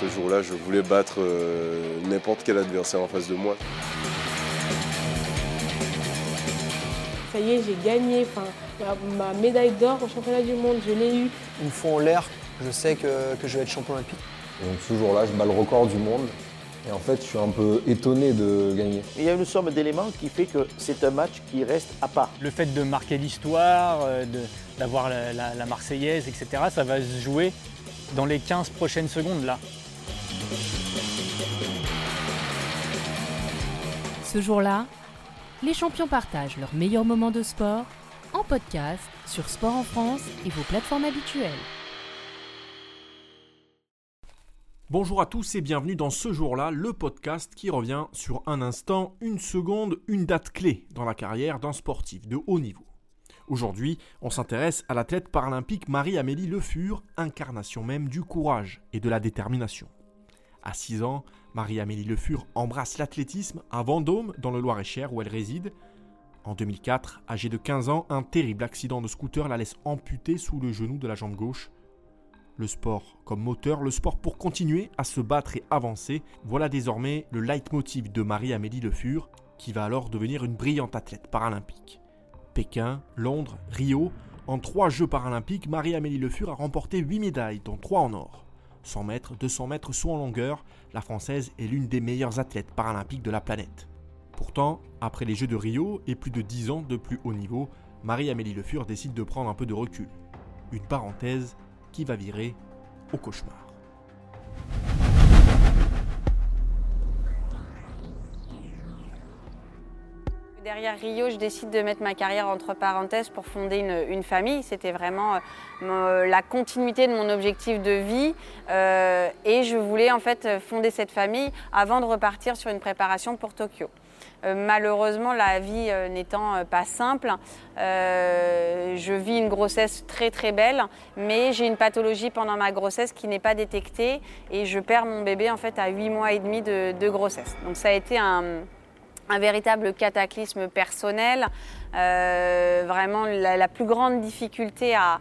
Ce jour-là, je voulais battre euh, n'importe quel adversaire en face de moi. Ça y est, j'ai gagné. Enfin, ma médaille d'or au championnat du monde, je l'ai eu. Une fois en l'air, je sais que, que je vais être champion olympique. Donc ce jour-là, je bats le record du monde. Et en fait, je suis un peu étonné de gagner. Il y a une somme d'éléments qui fait que c'est un match qui reste à part. Le fait de marquer l'histoire, euh, d'avoir la, la, la, Marseillaise, etc., ça va se jouer dans les 15 prochaines secondes là. Ce jour-là, les champions partagent leurs meilleurs moments de sport en podcast sur Sport en France et vos plateformes habituelles. Bonjour à tous et bienvenue dans ce jour-là, le podcast qui revient sur un instant, une seconde, une date clé dans la carrière d'un sportif de haut niveau. Aujourd'hui, on s'intéresse à l'athlète paralympique Marie-Amélie Le Fur, incarnation même du courage et de la détermination. À 6 ans, Marie-Amélie Le Fur embrasse l'athlétisme à Vendôme, dans le Loir-et-Cher où elle réside. En 2004, âgée de 15 ans, un terrible accident de scooter la laisse amputée sous le genou de la jambe gauche le sport comme moteur, le sport pour continuer à se battre et avancer, voilà désormais le leitmotiv de Marie-Amélie Le Fur, qui va alors devenir une brillante athlète paralympique. Pékin, Londres, Rio, en trois Jeux paralympiques, Marie-Amélie Le Fur a remporté 8 médailles, dont 3 en or. 100 mètres, 200 mètres saut en longueur, la Française est l'une des meilleures athlètes paralympiques de la planète. Pourtant, après les Jeux de Rio et plus de 10 ans de plus haut niveau, Marie-Amélie Le Fur décide de prendre un peu de recul. Une parenthèse qui va virer au cauchemar. Derrière Rio, je décide de mettre ma carrière entre parenthèses pour fonder une, famille. C'était vraiment euh, la continuité de mon objectif de vie euh, et je voulais en fait fonder cette famille avant de repartir sur une préparation pour Tokyo. Euh, malheureusement, la vie euh, n'étant euh, pas simple, je vis une grossesse très très belle, mais j'ai une pathologie pendant ma grossesse qui n'est pas détectée et je perds mon bébé en fait à 8 mois et demi de, de grossesse. Donc ça a été un, un véritable cataclysme personnel, euh, vraiment la, plus grande difficulté à,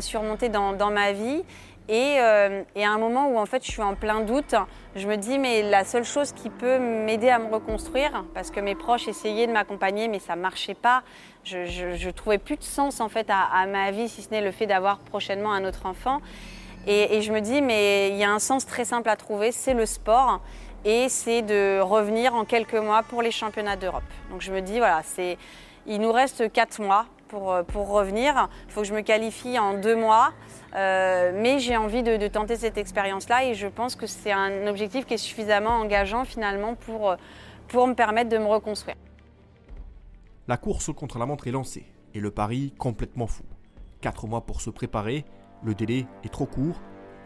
surmonter dans, ma vie. Et, euh, et, à un moment où en fait je suis en plein doute, je me dis mais la seule chose qui peut m'aider à me reconstruire, parce que mes proches essayaient de m'accompagner mais ça marchait pas, je, je, trouvais plus de sens en fait à, à ma vie si ce n'est le fait d'avoir prochainement un autre enfant. Et, et, je me dis mais il y a un sens très simple à trouver, c'est le sport et c'est de revenir en quelques mois pour les championnats d'Europe. Donc je me dis voilà c'est il nous reste quatre mois pour, pour revenir, il faut que je me qualifie en deux mois. Euh, mais j'ai envie de, tenter cette expérience-là et je pense que c'est un objectif qui est suffisamment engageant finalement pour, pour me permettre de me reconstruire. La course contre la montre est lancée et le pari complètement fou. Quatre mois pour se préparer, le délai est trop court.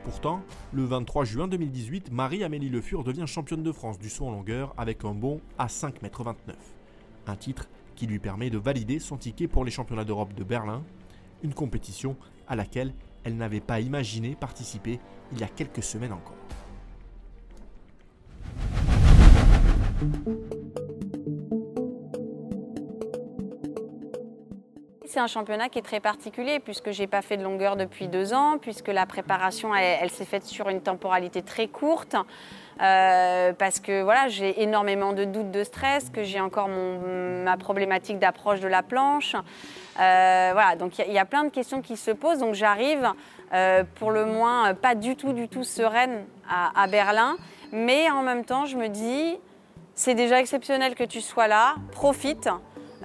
Pourtant, le 23 juin 2018, Marie-Amélie Le Fur devient championne de France du saut en longueur avec un bond à 5,29 m. Un titre qui lui permet de valider son ticket pour les championnats d'Europe de Berlin, une compétition à laquelle elle n'avait pas imaginé participer il y a quelques semaines encore. C'est un championnat qui est très particulier puisque j'ai pas fait de longueur depuis deux ans, puisque la préparation elle, s'est faite sur une temporalité très courte. Euh, parce que voilà, j'ai énormément de doutes, de stress, que j'ai encore mon, ma problématique d'approche de la planche. Euh, voilà, donc il y, a plein de questions qui se posent. Donc j'arrive euh, pour le moins pas du tout, du tout sereine à Berlin, mais en même temps je me dis, c'est déjà exceptionnel que tu sois là, profite.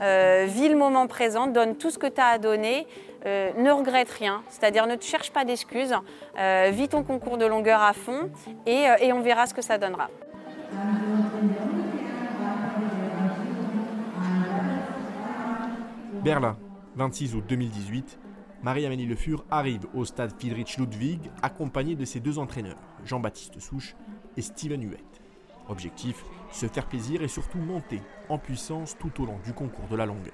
Euh, vis le moment présent, donne tout ce que tu as à donner, euh, ne regrette rien, c'est-à-dire ne te cherche pas d'excuses, euh, vis ton concours de longueur à fond et, on verra ce que ça donnera. Berlin, 26 août 2018, Marie-Amélie Le Fur arrive au stade Friedrich Ludwig accompagnée de ses deux entraîneurs, Jean-Baptiste Souche et Steven Huet. Objectif, se faire plaisir et surtout monter en puissance tout au long du concours de la longueur.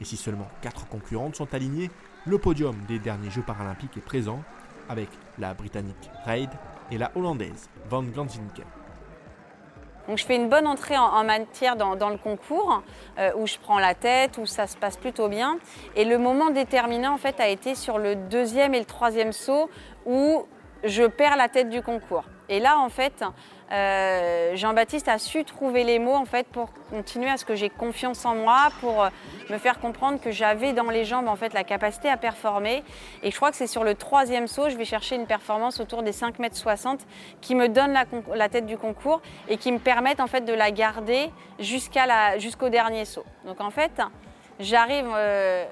Et si seulement 4 concurrentes sont alignées, le podium des derniers Jeux paralympiques est présent avec la britannique Reid et la hollandaise Van Glanzinken. Donc je fais une bonne entrée en, matière dans, dans, le concours, euh, où je prends la tête, où ça se passe plutôt bien. Et le moment déterminant en fait a été sur le deuxième et le troisième saut, où je perds la tête du concours. Et là, en fait, euh, Jean-Baptiste a su trouver les mots en fait pour continuer à ce que j'ai confiance en moi, pour euh, me faire comprendre que j'avais dans les jambes en fait la capacité à performer. Et je crois que c'est sur le troisième saut, je vais chercher une performance autour des 5 mètres 60 qui me donne la, la, tête du concours et qui me permettent en fait de la garder jusqu'à jusqu'au dernier saut. Donc en fait, j'arrive euh,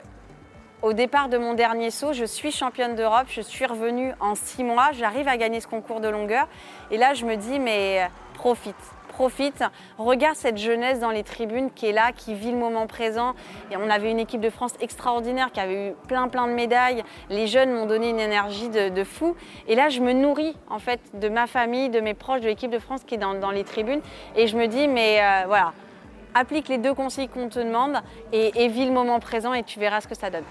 au départ de mon dernier saut, je suis championne d'Europe, je suis revenue en six mois, j'arrive à gagner ce concours de longueur. Et là, je me dis, mais profite, profite, regarde cette jeunesse dans les tribunes qui est là, qui vit le moment présent. Et on avait une équipe de France extraordinaire qui avait eu plein plein de médailles. Les jeunes m'ont donné une énergie de, fou. Et là, je me nourris en fait de ma famille, de mes proches, de l'équipe de France qui est dans, les tribunes. Et je me dis, mais euh, voilà, applique les deux conseils qu'on te demande et, et le moment présent et tu verras ce que ça donne.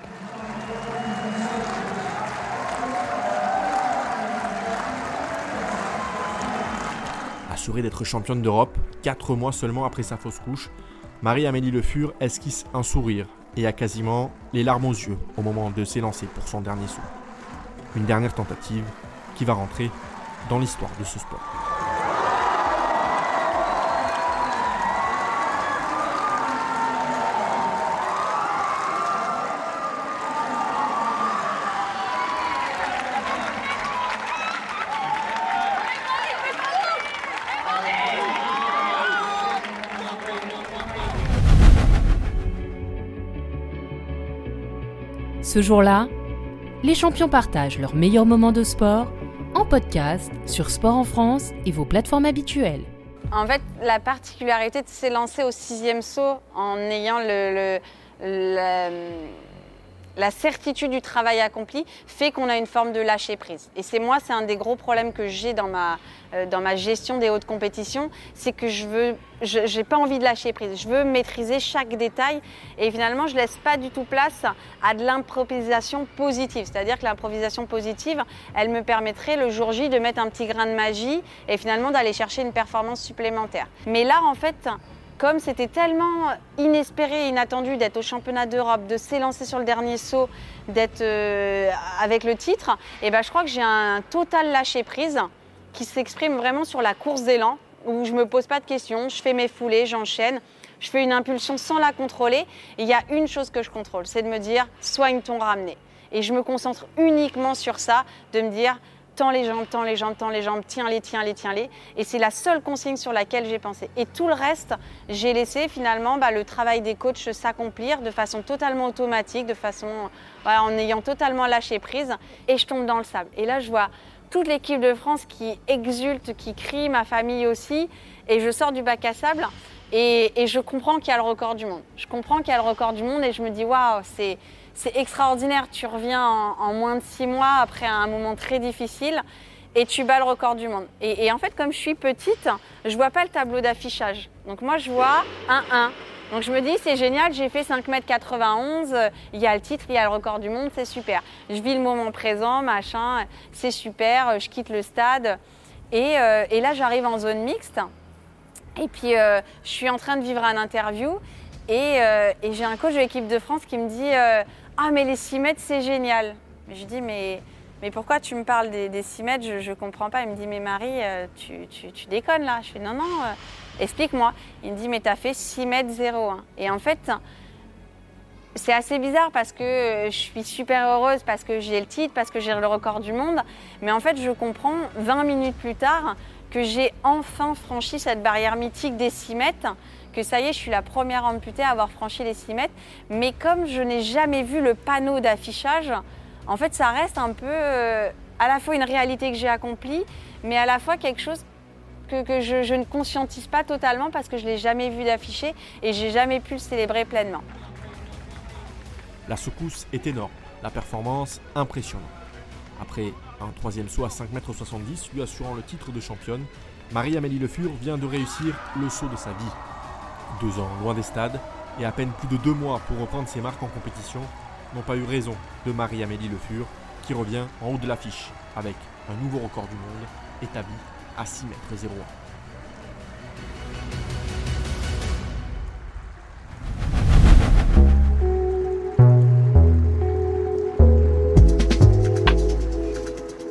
Assurée d'être championne d'Europe, 4 mois seulement après sa fausse couche, Marie-Amélie Le Fur esquisse un sourire et a quasiment les larmes aux yeux au moment de s'élancer pour son dernier saut. Une dernière tentative qui va rentrer dans l'histoire de ce sport. Ce jour-là, les champions partagent leurs meilleurs moments de sport en podcast sur Sport en France et vos plateformes habituelles. En fait, la particularité de s'élancer au sixième saut en ayant le, la certitude du travail accompli fait qu'on a une forme de lâcher prise. Et c'est moi, c'est un des gros problèmes que j'ai dans ma, euh, dans ma gestion des hautes compétitions, c'est que je veux, n'ai pas envie de lâcher prise. Je veux maîtriser chaque détail et finalement, je laisse pas du tout place à de l'improvisation positive. C'est-à-dire que l'improvisation positive, elle me permettrait le jour J de mettre un petit grain de magie et finalement d'aller chercher une performance supplémentaire. Mais là, en fait, comme c'était tellement inespéré et inattendu d'être au championnat d'Europe, de s'élancer sur le dernier saut, d'être euh, avec le titre, et eh ben je crois que j'ai un total lâcher prise qui s'exprime vraiment sur la course d'élan où je me pose pas de questions, je fais mes foulées, j'enchaîne, je fais une impulsion sans la contrôler. il y a une chose que je contrôle, c'est de me dire soigne ton ramené. Et je me concentre uniquement sur ça, de me dire tends les jambes, tends les jambes, tends les jambes, tiens-les, tiens-les, tiens-les. Et c'est la seule consigne sur laquelle j'ai pensé. Et tout le reste, j'ai laissé finalement bah, le travail des coachs s'accomplir de façon totalement automatique, de façon en ayant totalement lâché prise. Et je tombe dans le sable. Et là, je vois toute l'équipe de France qui exulte, qui crie, ma famille aussi. Et je sors du bac à sable. Et, et je comprends qu'il y a le record du monde. Je comprends qu'il y a le record du monde et je me dis, waouh, c'est c'est extraordinaire. Tu reviens en, moins de six mois après un moment très difficile et tu bats le record du monde. Et, en fait, comme je suis petite, je vois pas le tableau d'affichage. Donc moi, je vois un 1. Donc je me dis, c'est génial, j'ai fait 5m91, il y a le titre, il y a le record du monde, c'est super. Je vis le moment présent, machin, c'est super, je quitte le stade. Et, euh, là, j'arrive en zone mixte. Et puis, euh, je suis en train de vivre un interview. Et, euh, j'ai un coach de l'équipe de France qui me dit ah, mais les 6 mètres, c'est génial. Je dis Mais, pourquoi tu me parles des, des 6 mètres? Je ne comprends pas. Il me dit Mais Marie, euh, tu, tu, déconnes là. Je fais Non, non, euh, explique-moi. Il me dit Mais tu fait 6 mètres 01. Et en fait, c'est assez bizarre parce que euh, je suis super heureuse, parce que j'ai le titre, parce que j'ai le record du monde. Mais en fait, je comprends 20 minutes plus tard que j'ai enfin franchi cette barrière mythique des 6 mètres que ça y est, je suis la première amputée à avoir franchi les 6 mètres. Mais comme je n'ai jamais vu le panneau d'affichage, en fait, ça reste un peu euh, à la fois une réalité que j'ai accomplie, mais à la fois quelque chose que, je, ne conscientise pas totalement parce que je ne l'ai jamais vu d'affiché et j'ai jamais pu le célébrer pleinement. La secousse est énorme, la performance impressionnante. Après un troisième saut à 5,70 m, lui assurant le titre de championne, Marie-Amélie Le Fur vient de réussir le saut de sa vie deux ans loin des stades et à peine plus de deux mois pour reprendre ses marques en compétition, n'ont pas eu raison de Marie-Amélie Le Fur, qui revient en haut de l'affiche avec un nouveau record du monde établi à 6 mètres 01.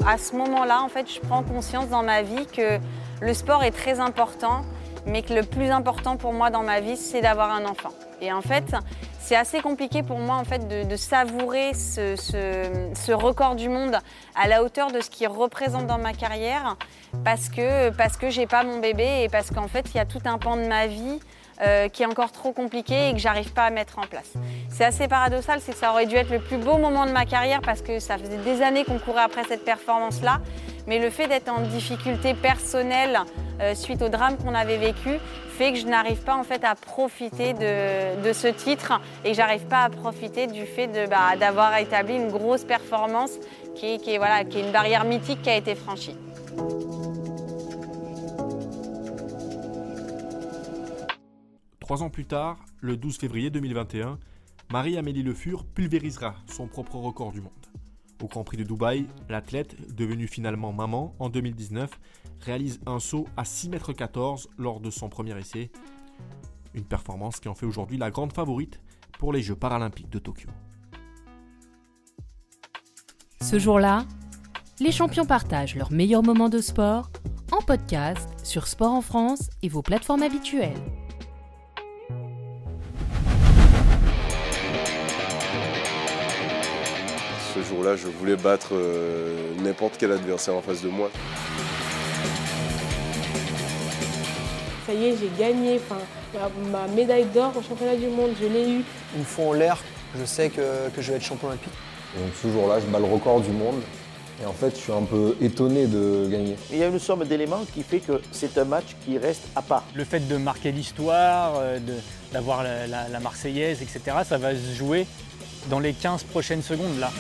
à ce moment-là, je prends conscience dans ma vie que le sport est très important, mais que le plus important pour moi dans ma vie, c'est d'avoir un enfant. Et en fait, c'est assez compliqué pour moi en fait de, savourer ce, record du monde à la hauteur de ce qu'il représente dans ma carrière, parce que parce que j'ai pas mon bébé et parce qu'en fait il y a tout un pan de ma vie euh, qui est encore trop compliqué et que j'arrive pas à mettre en place. C'est assez paradoxal, c'est que ça aurait dû être le plus beau moment de ma carrière parce que ça faisait des années qu'on courait après cette performance-là. Mais le fait d'être en difficulté personnelle euh, suite au drame qu'on avait vécu fait que je n'arrive pas en fait à profiter de, ce titre et que j'arrive pas à profiter du fait bah, d'avoir établi une grosse performance qui, est, qui est une barrière mythique qui a été franchie. Trois ans plus tard, le 12 février 2021, Marie-Amélie Le Fur pulvérisera son propre record du monde. Au Grand Prix de Dubaï, l'athlète, devenue finalement maman en 2019, réalise un saut à 6,14 m lors de son premier essai. Une performance qui en fait aujourd'hui la grande favorite pour les Jeux paralympiques de Tokyo. Ce jour-là, les champions partagent leurs meilleurs moments de sport en podcast sur Sport en France et vos plateformes habituelles. Jour-là, je voulais battre euh, n'importe quel adversaire en face de moi. Ça y est, j'ai gagné. Enfin, ma médaille d'or au championnat du monde, je l'ai eu. Une fois en l'air, je sais que, je vais être champion olympique. donc ce jour-là, je bats le record du monde. Et en fait, je suis un peu étonné de gagner. Il y a une somme d'éléments qui fait que c'est un match qui reste à part. Le fait de marquer l'histoire, euh, d'avoir la, la Marseillaise, etc., ça va se jouer dans les 15 prochaines secondes là.